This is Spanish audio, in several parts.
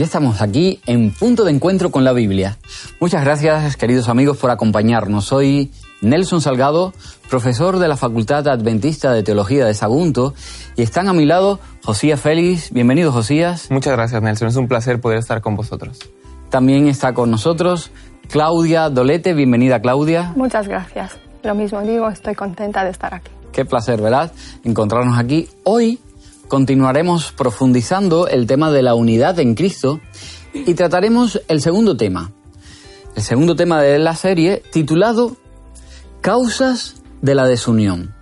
Ya estamos aquí en punto de encuentro con la Biblia. Muchas gracias, queridos amigos, por acompañarnos. Soy Nelson Salgado, profesor de la Facultad Adventista de Teología de Sagunto, y están a mi lado Josías Félix. Bienvenido, Josías. Muchas gracias, Nelson. Es un placer poder estar con vosotros. También está con nosotros Claudia Dolete. Bienvenida, Claudia. Muchas gracias. Lo mismo digo, estoy contenta de estar aquí. Qué placer, ¿verdad? Encontrarnos aquí. Hoy continuaremos profundizando el tema de la unidad en Cristo y trataremos el segundo tema. El segundo tema de la serie titulado Causas de la desunión.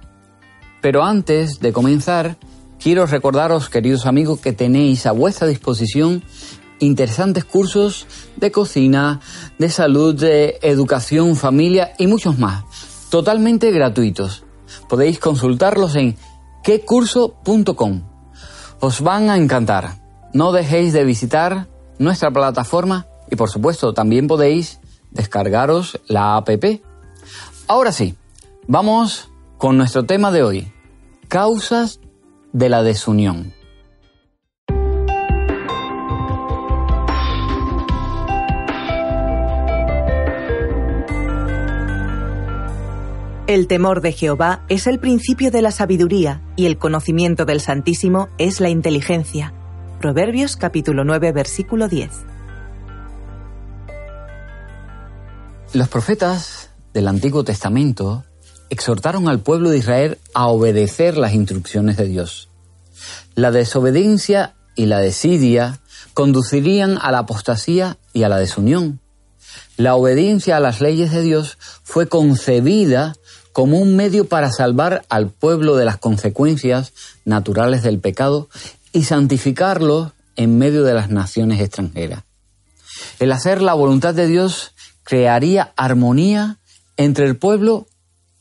Pero antes de comenzar, quiero recordaros, queridos amigos, que tenéis a vuestra disposición interesantes cursos de cocina, de salud, de educación, familia y muchos más, totalmente gratuitos. Podéis consultarlos en quecurso.com os van a encantar. No dejéis de visitar nuestra plataforma y por supuesto también podéis descargaros la APP. Ahora sí, vamos con nuestro tema de hoy, causas de la desunión. El temor de Jehová es el principio de la sabiduría y el conocimiento del Santísimo es la inteligencia. Proverbios capítulo 9 versículo 10. Los profetas del Antiguo Testamento exhortaron al pueblo de Israel a obedecer las instrucciones de Dios. La desobediencia y la desidia conducirían a la apostasía y a la desunión. La obediencia a las leyes de Dios fue concebida como un medio para salvar al pueblo de las consecuencias naturales del pecado y santificarlo en medio de las naciones extranjeras. El hacer la voluntad de Dios crearía armonía entre el pueblo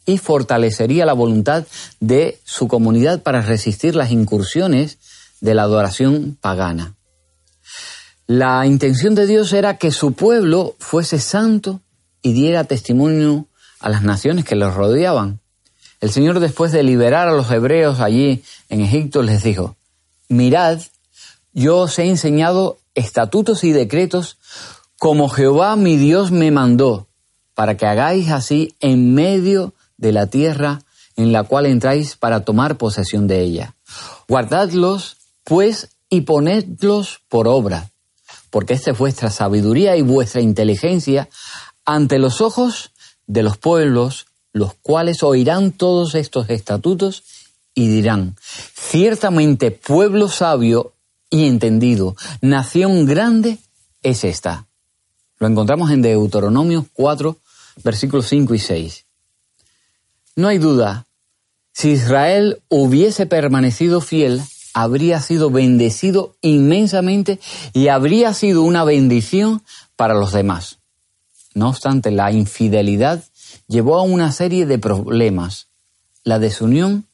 y fortalecería la voluntad de su comunidad para resistir las incursiones de la adoración pagana. La intención de Dios era que su pueblo fuese santo y diera testimonio a las naciones que los rodeaban. El Señor después de liberar a los hebreos allí en Egipto les dijo, mirad, yo os he enseñado estatutos y decretos como Jehová mi Dios me mandó, para que hagáis así en medio de la tierra en la cual entráis para tomar posesión de ella. Guardadlos, pues, y ponedlos por obra, porque esta es vuestra sabiduría y vuestra inteligencia ante los ojos de los pueblos, los cuales oirán todos estos estatutos y dirán, ciertamente pueblo sabio y entendido, nación grande es esta. Lo encontramos en Deuteronomio 4, versículos 5 y 6. No hay duda, si Israel hubiese permanecido fiel, habría sido bendecido inmensamente y habría sido una bendición para los demás. No obstante, la infidelidad llevó a una serie de problemas. La desunión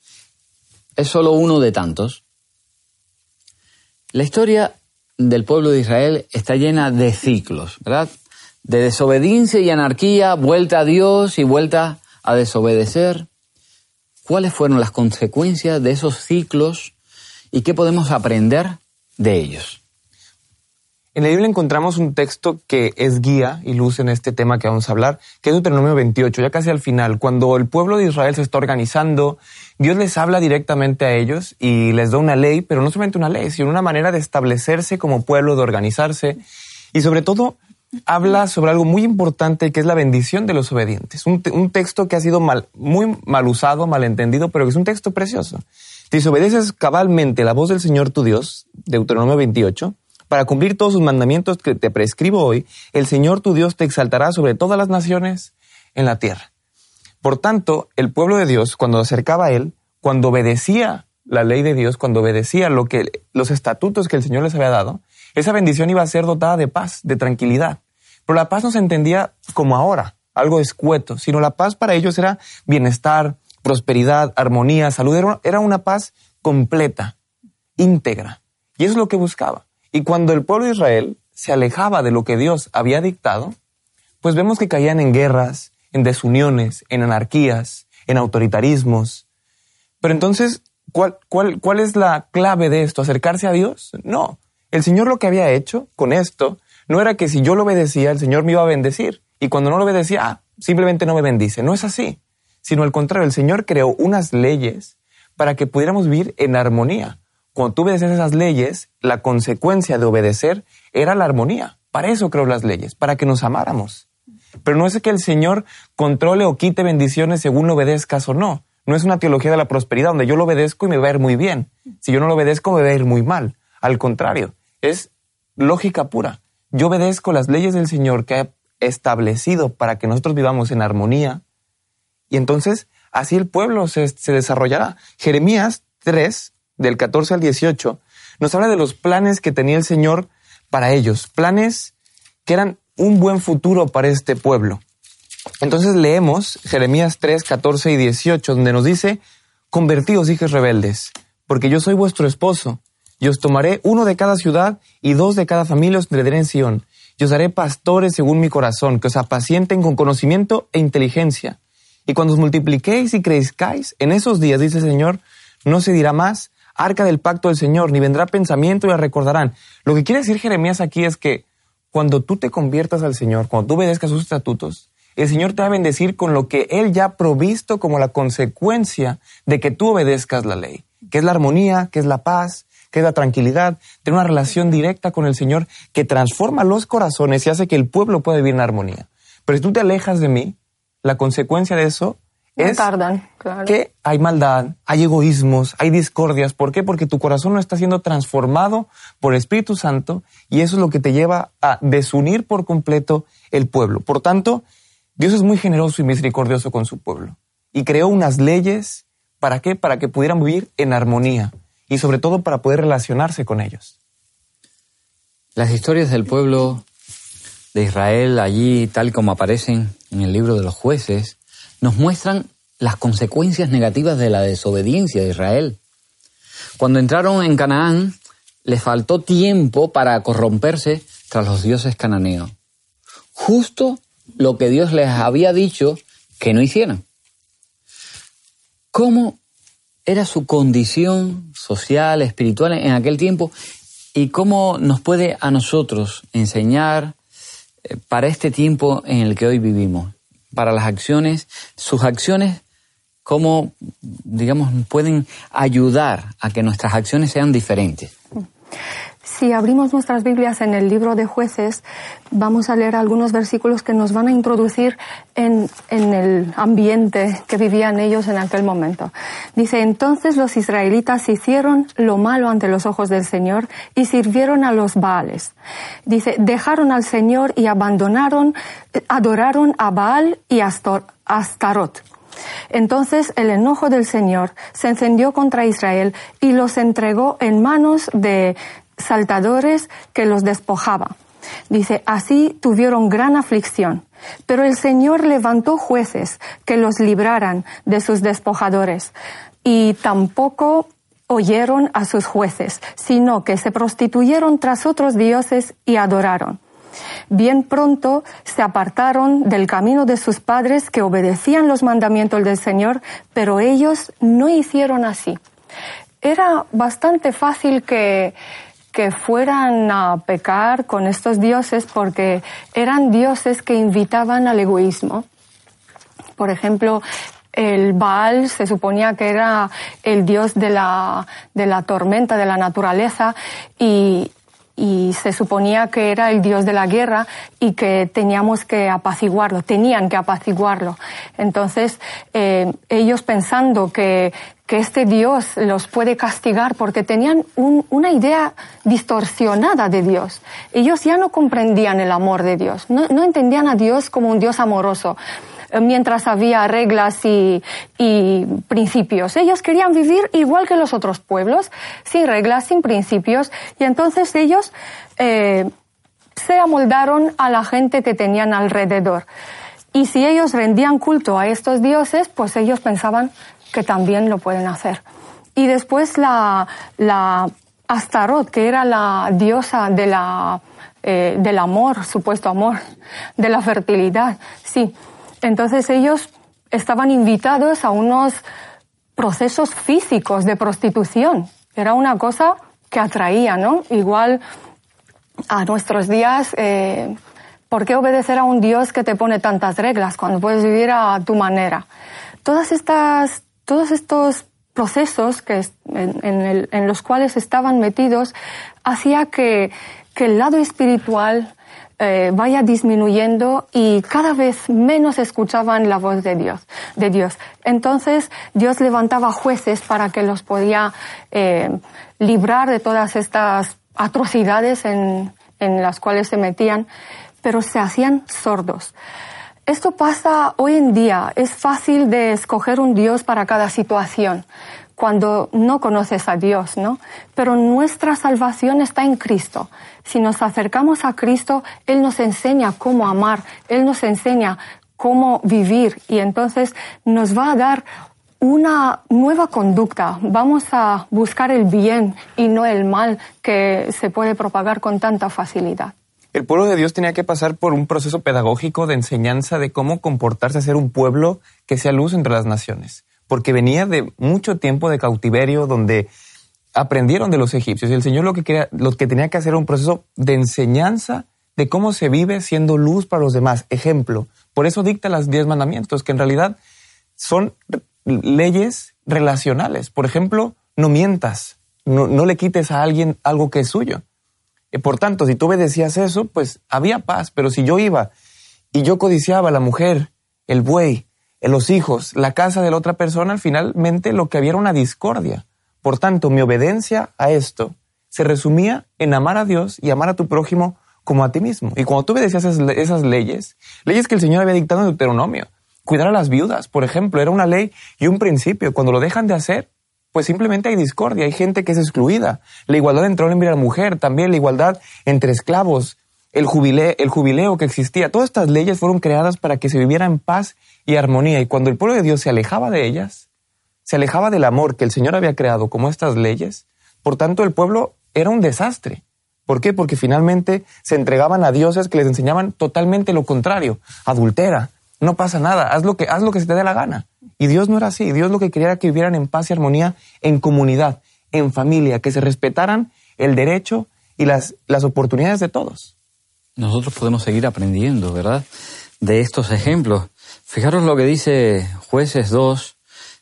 es solo uno de tantos. La historia del pueblo de Israel está llena de ciclos, ¿verdad? De desobediencia y anarquía, vuelta a Dios y vuelta a desobedecer. ¿Cuáles fueron las consecuencias de esos ciclos y qué podemos aprender de ellos? En la Biblia encontramos un texto que es guía y luz en este tema que vamos a hablar, que es Deuteronomio 28, ya casi al final, cuando el pueblo de Israel se está organizando, Dios les habla directamente a ellos y les da una ley, pero no solamente una ley, sino una manera de establecerse como pueblo, de organizarse y sobre todo habla sobre algo muy importante que es la bendición de los obedientes. Un, texto que ha sido mal, muy mal usado, mal entendido, pero que es un texto precioso. Si obedeces cabalmente la voz del Señor tu Dios, Deuteronomio 28, para cumplir todos sus mandamientos que te prescribo hoy, el Señor tu Dios te exaltará sobre todas las naciones en la tierra. Por tanto, el pueblo de Dios, cuando acercaba a Él, cuando obedecía la ley de Dios, cuando obedecía lo que, los estatutos que el Señor les había dado, esa bendición iba a ser dotada de paz, de tranquilidad. Pero la paz no se entendía como ahora, algo escueto, sino la paz para ellos era bienestar, prosperidad, armonía, salud, era una paz completa, íntegra. Y eso es lo que buscaba. Y cuando el pueblo de Israel se alejaba de lo que Dios había dictado, pues vemos que caían en guerras, en desuniones, en anarquías, en autoritarismos. Pero entonces, ¿cuál, es la clave de esto? ¿Acercarse a Dios? No. El Señor lo que había hecho con esto no era que si yo lo obedecía, el Señor me iba a bendecir. Y cuando no lo obedecía, ah, simplemente no me bendice. No es así. Sino al contrario, el Señor creó unas leyes para que pudiéramos vivir en armonía. Cuando tú obedeces esas leyes, la consecuencia de obedecer era la armonía. Para eso creó las leyes, para que nos amáramos. Pero no es que el Señor controle o quite bendiciones según lo obedezcas o no. No es una teología de la prosperidad donde yo lo obedezco y me va a ir muy bien. Si yo no lo obedezco me va a ir muy mal. Al contrario, es lógica pura. Yo obedezco las leyes del Señor que ha establecido para que nosotros vivamos en armonía y entonces así el pueblo se, se desarrollará. Jeremías 3, del 14 al 18, nos habla de los planes que tenía el Señor para ellos, planes que eran un buen futuro para este pueblo. Entonces leemos Jeremías 3, 14 y 18, donde nos dice, convertíos, hijos rebeldes, porque yo soy vuestro esposo, y os tomaré uno de cada ciudad y dos de cada familia os traeré en Sion, y os haré pastores según mi corazón, que os apacienten con conocimiento e inteligencia. Y cuando os multipliquéis y crezcáis, en esos días, dice el Señor, no se dirá más arca del pacto del Señor, ni vendrá pensamiento y la recordarán. Lo que quiere decir Jeremías aquí es que cuando tú te conviertas al Señor, cuando tú obedezcas sus estatutos, el Señor te va a bendecir con lo que Él ya ha provisto como la consecuencia de que tú obedezcas la ley, que es la armonía, que es la paz, que es la tranquilidad, tener una relación directa con el Señor que transforma los corazones y hace que el pueblo pueda vivir en armonía. Pero si tú te alejas de mí, la consecuencia de eso es tardan, que hay maldad, hay egoísmos, hay discordias. ¿Por qué? Porque tu corazón no está siendo transformado por el Espíritu Santo y eso es lo que te lleva a desunir por completo el pueblo. Por tanto, Dios es muy generoso y misericordioso con su pueblo y creó unas leyes. ¿Para qué? Para que pudieran vivir en armonía y sobre todo para poder relacionarse con ellos. Las historias del pueblo de Israel allí, tal como aparecen en el libro de los jueces, nos muestran las consecuencias negativas de la desobediencia de Israel. Cuando entraron en Canaán, les faltó tiempo para corromperse tras los dioses cananeos. Justo lo que Dios les había dicho que no hicieran. ¿Cómo era su condición social, espiritual en aquel tiempo y cómo nos puede a nosotros enseñar eh, para este tiempo en el que hoy vivimos? Para las acciones, sus acciones, cómo, digamos, pueden ayudar a que nuestras acciones sean diferentes. Si abrimos nuestras Biblias en el libro de jueces, vamos a leer algunos versículos que nos van a introducir en, en, el ambiente que vivían ellos en aquel momento. Dice, entonces los israelitas hicieron lo malo ante los ojos del Señor y sirvieron a los Baales. Dice, dejaron al Señor y abandonaron, adoraron a Baal y a Astarot. Entonces el enojo del Señor se encendió contra Israel y los entregó en manos de saltadores que los despojaba. Dice, así tuvieron gran aflicción, pero el Señor levantó jueces que los libraran de sus despojadores y tampoco oyeron a sus jueces, sino que se prostituyeron tras otros dioses y adoraron. Bien pronto se apartaron del camino de sus padres que obedecían los mandamientos del Señor, pero ellos no hicieron así. Era bastante fácil que que fueran a pecar con estos dioses porque eran dioses que invitaban al egoísmo. Por ejemplo, el Baal se suponía que era el dios de la, de la tormenta, de la naturaleza, y, y se suponía que era el dios de la guerra y que teníamos que apaciguarlo, tenían que apaciguarlo. Entonces, eh, ellos pensando que, que este Dios los puede castigar porque tenían una idea distorsionada de Dios. Ellos ya no comprendían el amor de Dios, no, entendían a Dios como un Dios amoroso eh, mientras había reglas y, y, principios. Ellos querían vivir igual que los otros pueblos, sin reglas, sin principios, y entonces ellos eh, se amoldaron a la gente que tenían alrededor. Y si ellos rendían culto a estos dioses, pues ellos pensaban que también lo pueden hacer. Y después la, la Astaroth, que era la diosa de la, eh, del amor, supuesto amor, de la fertilidad. Sí. Entonces ellos estaban invitados a unos procesos físicos de prostitución. Era una cosa que atraía, ¿no? Igual a nuestros días, eh, ¿por qué obedecer a un Dios que te pone tantas reglas cuando puedes vivir a tu manera? Todas estas, todos estos procesos que en, los cuales estaban metidos hacía que, que el lado espiritual eh, vaya disminuyendo y cada vez menos escuchaban la voz de Dios, de Dios. Entonces Dios levantaba jueces para que los podía eh, librar de todas estas atrocidades en, en las cuales se metían, pero se hacían sordos. Esto pasa hoy en día. Es fácil de escoger un Dios para cada situación cuando no conoces a Dios, ¿no? Pero nuestra salvación está en Cristo. Si nos acercamos a Cristo, Él nos enseña cómo amar, Él nos enseña cómo vivir y entonces nos va a dar una nueva conducta. Vamos a buscar el bien y no el mal que se puede propagar con tanta facilidad. El pueblo de Dios tenía que pasar por un proceso pedagógico de enseñanza de cómo comportarse ser un pueblo que sea luz entre las naciones, porque venía de mucho tiempo de cautiverio donde aprendieron de los egipcios y el Señor lo que, lo que tenía que hacer era un proceso de enseñanza de cómo se vive siendo luz para los demás. Ejemplo, por eso dicta los diez mandamientos, que en realidad son leyes relacionales. Por ejemplo, no mientas, no, le quites a alguien algo que es suyo. Y por tanto, si tú obedecías eso, pues había paz. Pero si yo iba y yo codiciaba la mujer, el buey, los hijos, la casa de la otra persona, finalmente lo que había era una discordia. Por tanto, mi obediencia a esto se resumía en amar a Dios y amar a tu prójimo como a ti mismo. Y cuando tú obedecías esas, esas leyes, leyes que el Señor había dictado en Deuteronomio, Cuidar a las viudas, por ejemplo, era una ley y un principio. Cuando lo dejan de hacer, pues simplemente hay discordia, hay gente que es excluida. La igualdad entre hombre y la mujer, también la igualdad entre esclavos, el jubileo, el jubileo que existía. Todas estas leyes fueron creadas para que se viviera en paz y armonía. Y cuando el pueblo de Dios se alejaba de ellas, se alejaba del amor que el Señor había creado como estas leyes, por tanto el pueblo era un desastre. ¿Por qué? Porque finalmente se entregaban a dioses que les enseñaban totalmente lo contrario. Adultera, no pasa nada, haz lo que, haz lo que se te dé la gana. Y Dios no era así, Dios lo que quería era que vivieran en paz y armonía en comunidad, en familia, que se respetaran el derecho y las, las oportunidades de todos. Nosotros podemos seguir aprendiendo, ¿verdad? De estos ejemplos. Fijaros lo que dice jueces 2,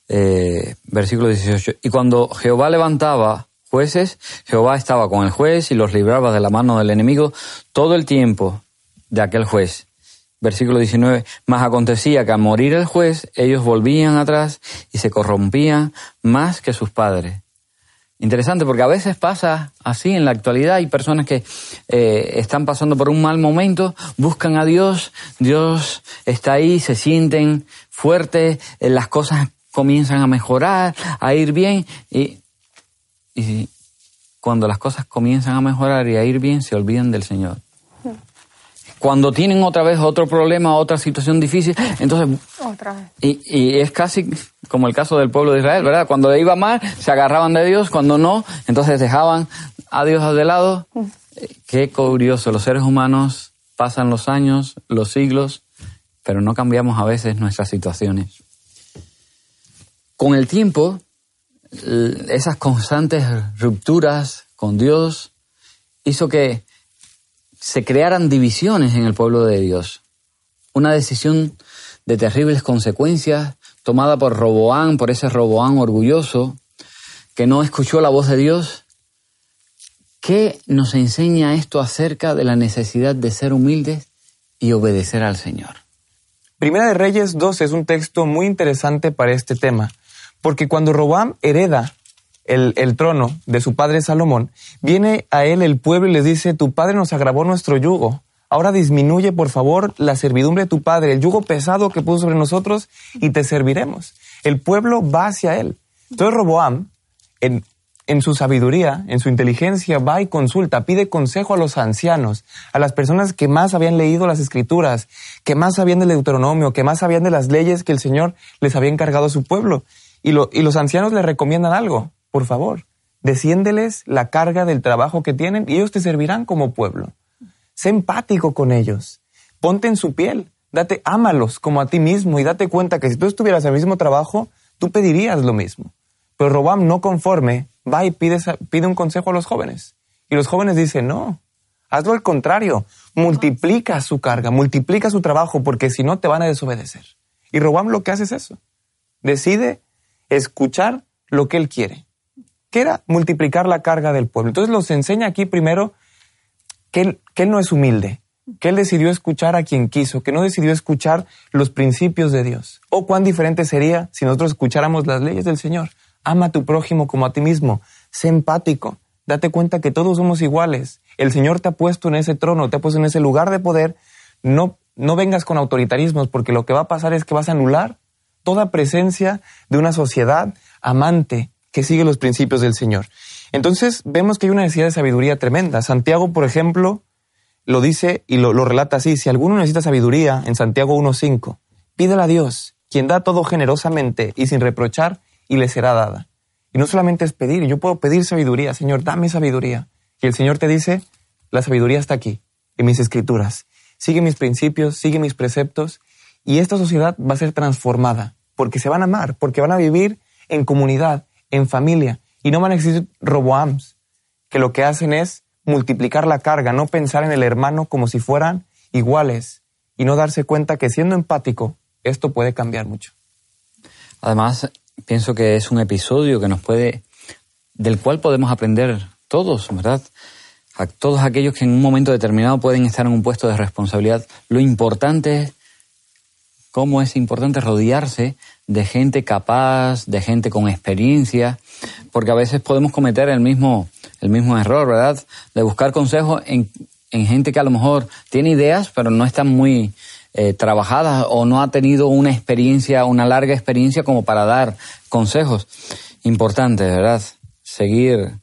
eh, versículo 18. Y cuando Jehová levantaba jueces, Jehová estaba con el juez y los libraba de la mano del enemigo todo el tiempo de aquel juez versículo 19, más acontecía que al morir el juez, ellos volvían atrás y se corrompían más que sus padres. Interesante porque a veces pasa así en la actualidad, hay personas que eh, están pasando por un mal momento, buscan a Dios, Dios está ahí, se sienten fuertes, eh, las cosas comienzan a mejorar, a ir bien y cuando las cosas comienzan a mejorar y a ir bien se olvidan del Señor cuando tienen otra vez otro problema, otra situación difícil, entonces... Otra vez. Y, es casi como el caso del pueblo de Israel, ¿verdad? Cuando le iba mal, se agarraban de Dios, cuando no, entonces dejaban a Dios de lado. Mm. Qué curioso, los seres humanos pasan los años, los siglos, pero no cambiamos a veces nuestras situaciones. Con el tiempo, esas constantes rupturas con Dios hizo que se crearan divisiones en el pueblo de Dios. Una decisión de terribles consecuencias tomada por Roboán, por ese Roboán orgulloso, que no escuchó la voz de Dios. ¿Qué nos enseña esto acerca de la necesidad de ser humildes y obedecer al Señor? Primera de Reyes 2 es un texto muy interesante para este tema, Porque cuando Robam hereda el, trono de su padre Salomón, viene a él el pueblo y le dice, tu padre nos agravó nuestro yugo. Ahora disminuye, por favor, la servidumbre de tu padre, el yugo pesado que puso sobre nosotros, y te serviremos. El pueblo va hacia él. Entonces Roboam, en, en su sabiduría, en su inteligencia, va y consulta, pide consejo a los ancianos, a las personas que más habían leído las escrituras, que más sabían del Deuteronomio, que más sabían de las leyes que el Señor les había encargado a su pueblo. Y, y los ancianos le recomiendan algo, por favor, desciéndeles la carga del trabajo que tienen y ellos te servirán como pueblo. Sé empático con ellos, ponte en su piel, date, ámalos como a ti mismo y date cuenta que si tú estuvieras en el mismo trabajo, tú pedirías lo mismo. Pero Robam, no conforme, va y pide, pide un consejo a los jóvenes. Y los jóvenes dicen, no, hazlo al contrario, multiplica su carga, multiplica su trabajo, porque si no te van a desobedecer. Y Robam lo que hace es eso. Decide escuchar lo que él quiere. ¿Qué era? Multiplicar la carga del pueblo. Entonces los enseña aquí primero que él, que no es humilde, que él decidió escuchar a quien quiso, que no decidió escuchar los principios de Dios. O cuán diferente sería si nosotros escucháramos las leyes del Señor. Ama a tu prójimo como a ti mismo. Sé empático. Date cuenta que todos somos iguales. El Señor te ha puesto en ese trono, te ha puesto en ese lugar de poder. No, no vengas con autoritarismos porque lo que va a pasar es que vas a anular toda presencia de una sociedad amante que sigue los principios del Señor. Entonces vemos que hay una necesidad de sabiduría tremenda. Santiago, por ejemplo, lo dice y lo, relata así. Si alguno necesita sabiduría, en Santiago 1.5, pídela a Dios, quien da todo generosamente y sin reprochar, y le será dada. Y no solamente es pedir, yo puedo pedir sabiduría, Señor, dame sabiduría. Y el Señor te dice, la sabiduría está aquí, en mis escrituras. Sigue mis principios, sigue mis preceptos, y esta sociedad va a ser transformada, porque se van a amar, porque van a vivir en comunidad, en familia, y no van a existir roboams, que lo que hacen es multiplicar la carga, no pensar en el hermano como si fueran iguales, y no darse cuenta que siendo empático, esto puede cambiar mucho. Además, pienso que es un episodio que nos puede, del cual podemos aprender todos, ¿verdad? A todos aquellos que en un momento determinado pueden estar en un puesto de responsabilidad. Lo importante es cómo es importante rodearse de gente capaz, de gente con experiencia, porque a veces podemos cometer el mismo, el mismo error, ¿verdad? De buscar consejos en, en gente que a lo mejor tiene ideas, pero no están muy, eh, trabajada o no ha tenido una experiencia, una larga experiencia como para dar consejos. Importante, ¿verdad? Seguir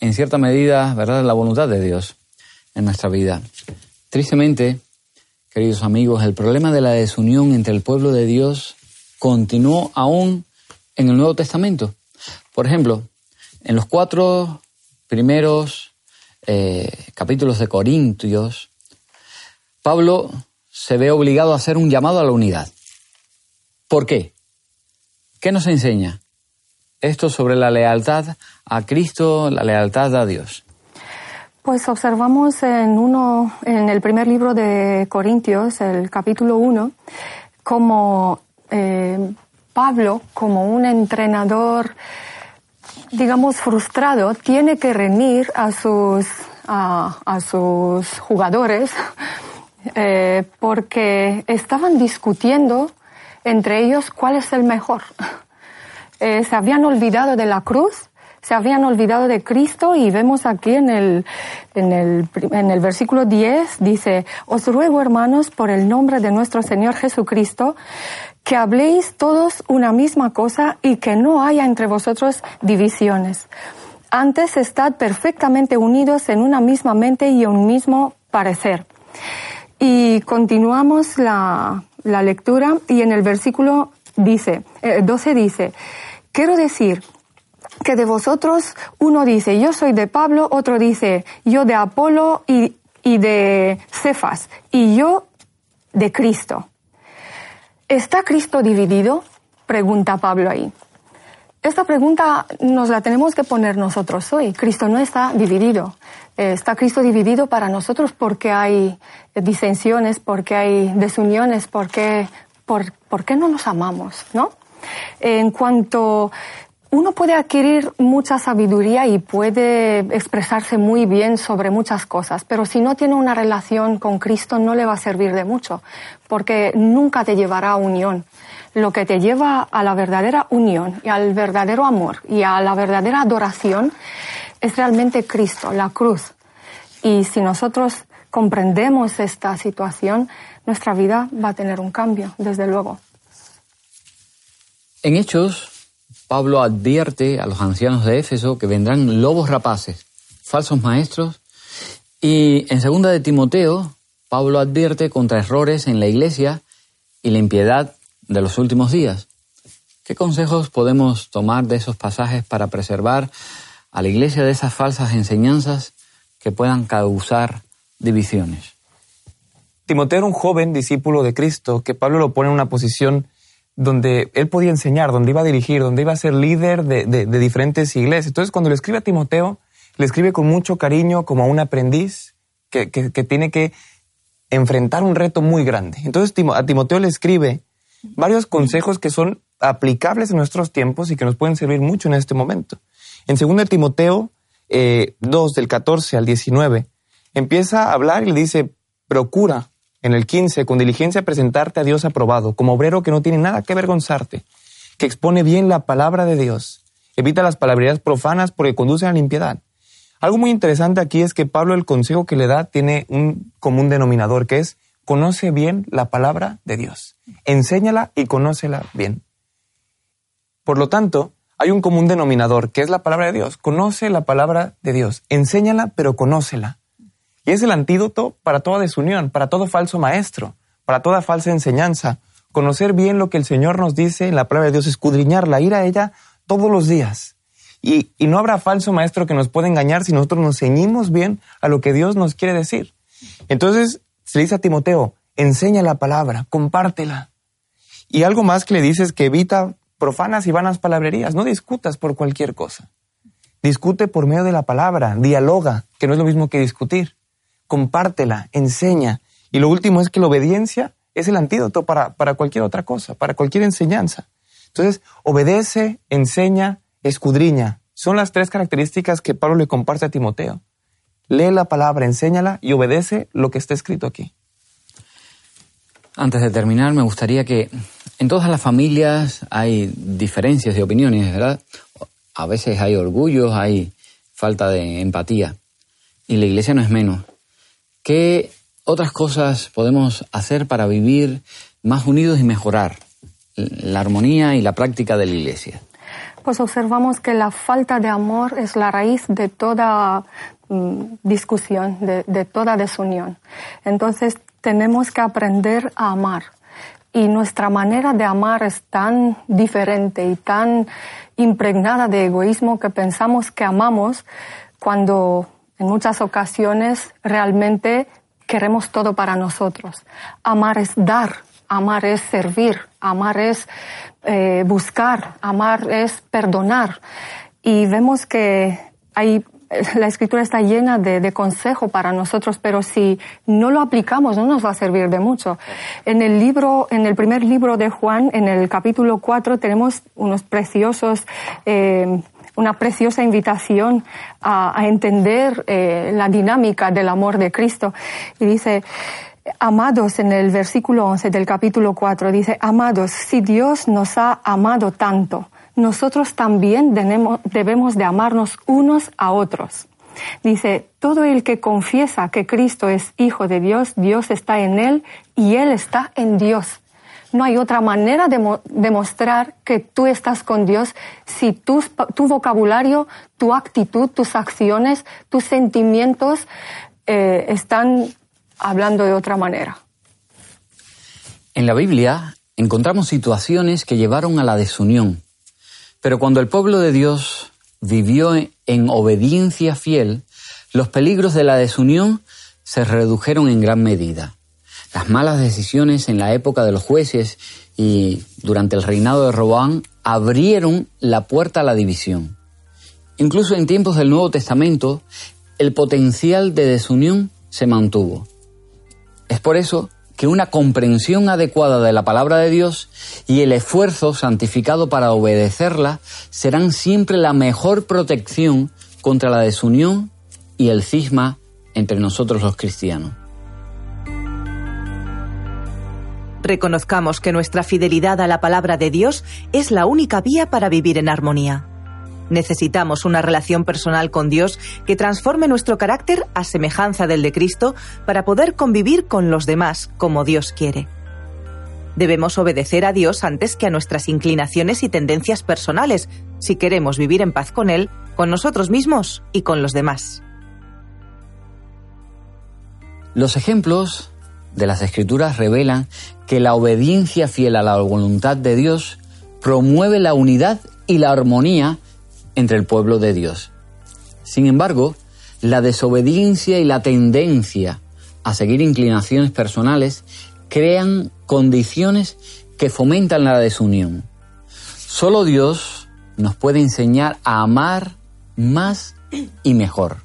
en cierta medida, ¿verdad? La voluntad de Dios en nuestra vida. Tristemente, queridos amigos, el problema de la desunión entre el pueblo de Dios continuó aún en el Nuevo Testamento. Por ejemplo, en los cuatro primeros eh, capítulos de Corintios, Pablo se ve obligado a hacer un llamado a la unidad. ¿Por qué? ¿Qué nos enseña? Esto sobre la lealtad a Cristo, la lealtad a Dios. Pues observamos en uno, en el primer libro de Corintios, el capítulo 1, como eh, Pablo, como un entrenador, digamos, frustrado, tiene que reunir a sus, a sus jugadores eh, porque estaban discutiendo entre ellos cuál es el mejor. Eh, se habían olvidado de la cruz, se habían olvidado de Cristo y vemos aquí en el, en el, en el versículo 10, dice, os ruego hermanos por el nombre de nuestro Señor Jesucristo, que habléis todos una misma cosa y que no haya entre vosotros divisiones. Antes estad perfectamente unidos en una misma mente y un mismo parecer. Y continuamos la, la lectura y en el versículo dice, 12 eh, dice, quiero decir que de vosotros uno dice, yo soy de Pablo, otro dice, yo de Apolo y, y de Cefas, y yo de Cristo. ¿Está Cristo dividido? Pregunta Pablo ahí. Esta pregunta nos la tenemos que poner nosotros hoy. Cristo no está dividido. Eh, está Cristo dividido para nosotros porque hay disensiones, porque hay desuniones, porque, por, qué no nos amamos, ¿no? En cuanto uno puede adquirir mucha sabiduría y puede expresarse muy bien sobre muchas cosas, pero si no tiene una relación con Cristo no le va a servir de mucho, porque nunca te llevará a unión. Lo que te lleva a la verdadera unión y al verdadero amor y a la verdadera adoración es realmente Cristo, la cruz. Y si nosotros comprendemos esta situación, nuestra vida va a tener un cambio, desde luego. En Hechos, Pablo advierte a los ancianos de Éfeso que vendrán lobos rapaces, falsos maestros, y en segunda de Timoteo, Pablo advierte contra errores en la iglesia y la impiedad de los últimos días. ¿Qué consejos podemos tomar de esos pasajes para preservar a la iglesia de esas falsas enseñanzas que puedan causar divisiones? Timoteo era un joven discípulo de Cristo que Pablo lo pone en una posición donde él podía enseñar, donde iba a dirigir, donde iba a ser líder de, diferentes iglesias. Entonces, cuando le escribe a Timoteo, le escribe con mucho cariño como a un aprendiz que, tiene que enfrentar un reto muy grande. Entonces, a Timoteo le escribe varios consejos que son aplicables en nuestros tiempos y que nos pueden servir mucho en este momento. En 2 Timoteo eh, 2, del 14 al 19, empieza a hablar y le dice, procura en el 15, con diligencia presentarte a Dios aprobado, como obrero que no tiene nada que avergonzarte, que expone bien la palabra de Dios. Evita las palabrerías profanas porque conducen a la limpiedad. Algo muy interesante aquí es que Pablo el consejo que le da tiene un común denominador, que es conoce bien la palabra de Dios. Enséñala y conócela bien. Por lo tanto, hay un común denominador, que es la palabra de Dios. Conoce la palabra de Dios. Enséñala, pero conócela. Y es el antídoto para toda desunión, para todo falso maestro, para toda falsa enseñanza. Conocer bien lo que el Señor nos dice en la palabra de Dios, escudriñarla, ir a ella todos los días. Y, no habrá falso maestro que nos pueda engañar si nosotros nos ceñimos bien a lo que Dios nos quiere decir. Entonces, se le dice a Timoteo, enseña la palabra, compártela. Y algo más que le dice es que evita profanas y vanas palabrerías, no discutas por cualquier cosa. Discute por medio de la palabra, dialoga, que no es lo mismo que discutir compártela, enseña. Y lo último es que la obediencia es el antídoto para, para cualquier otra cosa, para cualquier enseñanza. Entonces, obedece, enseña, escudriña. Son las tres características que Pablo le comparte a Timoteo. Lee la palabra, enséñala y obedece lo que está escrito aquí. Antes de terminar, me gustaría que en todas las familias hay diferencias de opiniones, ¿verdad? A veces hay orgullo, hay falta de empatía. Y la iglesia no es menos. ¿Qué otras cosas podemos hacer para vivir más unidos y mejorar la armonía y la práctica de la Iglesia? Pues observamos que la falta de amor es la raíz de toda mm, discusión, de, toda desunión. Entonces tenemos que aprender a amar. Y nuestra manera de amar es tan diferente y tan impregnada de egoísmo que pensamos que amamos cuando en muchas ocasiones realmente queremos todo para nosotros. Amar es dar, amar es servir, amar es eh, buscar, amar es perdonar. Y vemos que hay, la escritura está llena de, de consejo para nosotros, pero si no lo aplicamos no nos va a servir de mucho. En el libro, en el primer libro de Juan, en el capítulo 4, tenemos unos preciosos eh, una preciosa invitación a, entender eh, la dinámica del amor de Cristo. Y dice, amados, en el versículo 11 del capítulo 4, dice, amados, si Dios nos ha amado tanto, nosotros también debemos de amarnos unos a otros. Dice, todo el que confiesa que Cristo es Hijo de Dios, Dios está en él y él está en Dios. No hay otra manera de demostrar que tú estás con Dios si tu, tu vocabulario, tu actitud, tus acciones, tus sentimientos eh, están hablando de otra manera. En la Biblia encontramos situaciones que llevaron a la desunión, pero cuando el pueblo de Dios vivió en obediencia fiel, los peligros de la desunión se redujeron en gran medida. Las malas decisiones en la época de los jueces y durante el reinado de Roboán abrieron la puerta a la división. Incluso en tiempos del Nuevo Testamento, el potencial de desunión se mantuvo. Es por eso que una comprensión adecuada de la palabra de Dios y el esfuerzo santificado para obedecerla serán siempre la mejor protección contra la desunión y el cisma entre nosotros los cristianos. Reconozcamos que nuestra fidelidad a la palabra de Dios es la única vía para vivir en armonía. Necesitamos una relación personal con Dios que transforme nuestro carácter a semejanza del de Cristo para poder convivir con los demás como Dios quiere. Debemos obedecer a Dios antes que a nuestras inclinaciones y tendencias personales si queremos vivir en paz con Él, con nosotros mismos y con los demás. Los ejemplos de las Escrituras revelan que la obediencia fiel a la voluntad de Dios promueve la unidad y la armonía entre el pueblo de Dios. Sin embargo, la desobediencia y la tendencia a seguir inclinaciones personales crean condiciones que fomentan la desunión. Solo Dios nos puede enseñar a amar más y mejor.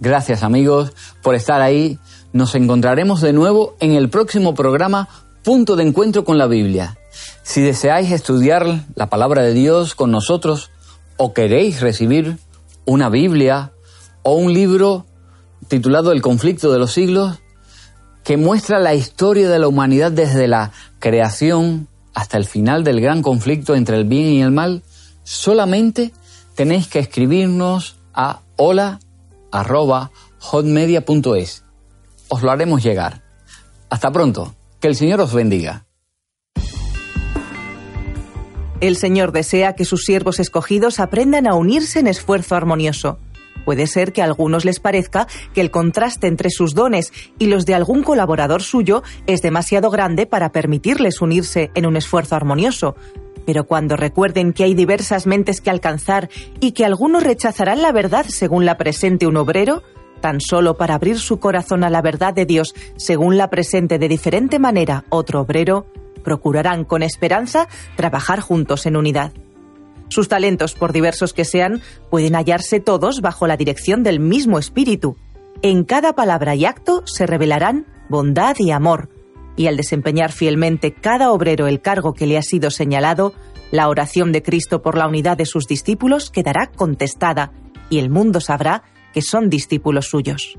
Gracias amigos por estar ahí. Nos encontraremos de nuevo en el próximo programa Punto de Encuentro con la Biblia. Si deseáis estudiar la palabra de Dios con nosotros, o queréis recibir una Biblia o un libro titulado El conflicto de los siglos, que muestra la historia de la humanidad desde la creación hasta el final del gran conflicto entre el bien y el mal, solamente tenéis que escribirnos a hola@hotmedia.es. Os lo haremos llegar. Hasta pronto. Que el Señor os bendiga. El Señor desea que sus siervos escogidos aprendan a unirse en esfuerzo armonioso. Puede ser que a algunos les parezca que el contraste entre sus dones y los de algún colaborador suyo es demasiado grande para permitirles unirse en un esfuerzo armonioso. Pero cuando recuerden que hay diversas mentes que alcanzar y que algunos rechazarán la verdad según la presente un obrero, tan solo para abrir su corazón a la verdad de Dios según la presente de diferente manera otro obrero, procurarán con esperanza trabajar juntos en unidad. Sus talentos, por diversos que sean, pueden hallarse todos bajo la dirección del mismo espíritu. En cada palabra y acto se revelarán bondad y amor, y al desempeñar fielmente cada obrero el cargo que le ha sido señalado, la oración de Cristo por la unidad de sus discípulos quedará contestada, y el mundo sabrá que son discípulos suyos.